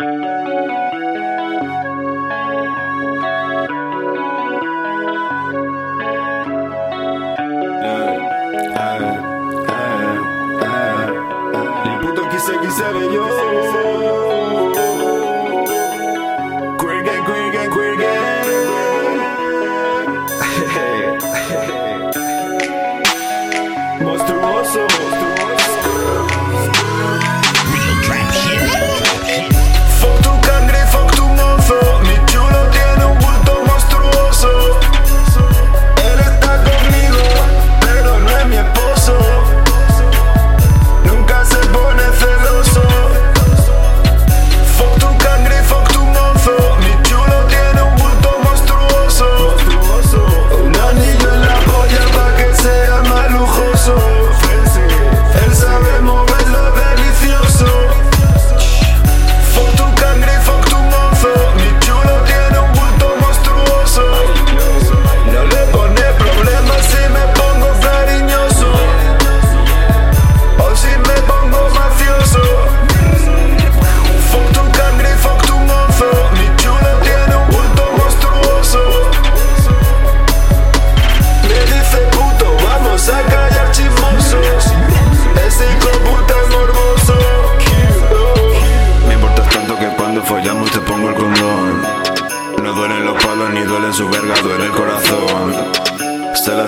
Les putains qui sait qui yo.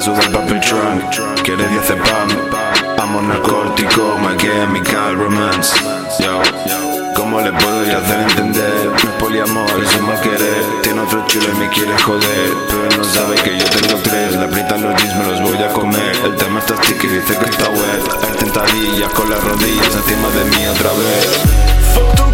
sudar papel trunk Quiere 10 pam Amo narcótico, my chemical romance. Yo, ¿cómo le puedo yo hacer entender? No es poliamor, es mal querer Tiene otro chulo y me quiere joder. Pero no sabe que yo tengo tres Le aprietan los jeans, me los voy a comer. El tema está sticky, dice que está web Hay tentadillas con las rodillas encima de mí otra vez.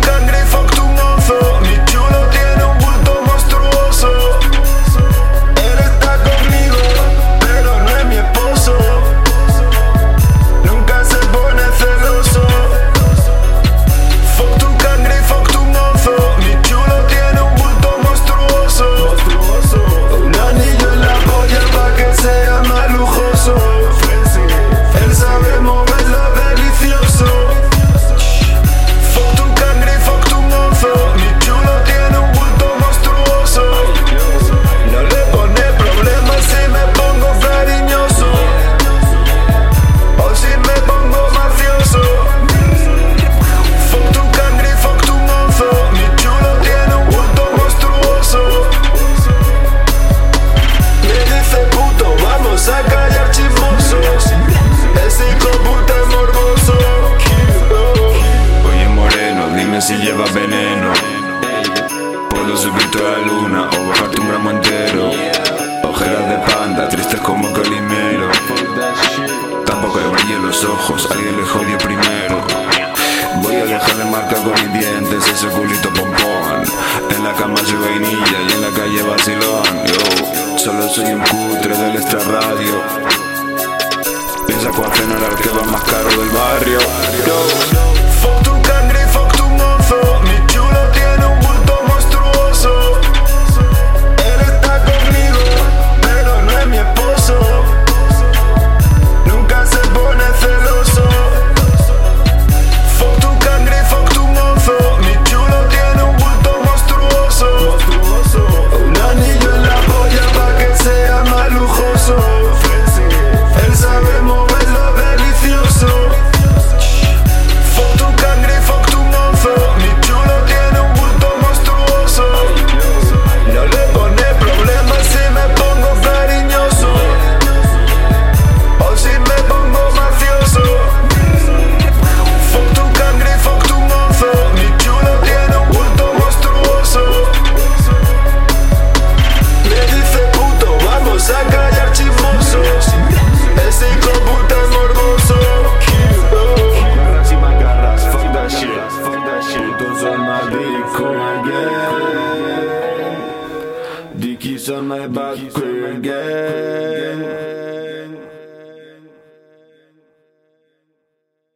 ojos, alguien le jodió primero. Voy a dejarle marca con mis dientes ese culito pompón. En la cama soy vainilla y en la calle vacilón. Yo solo soy un cutre del extra radio. Piensa cuál el arquero más caro del barrio. Die kies aan mij buik, gang.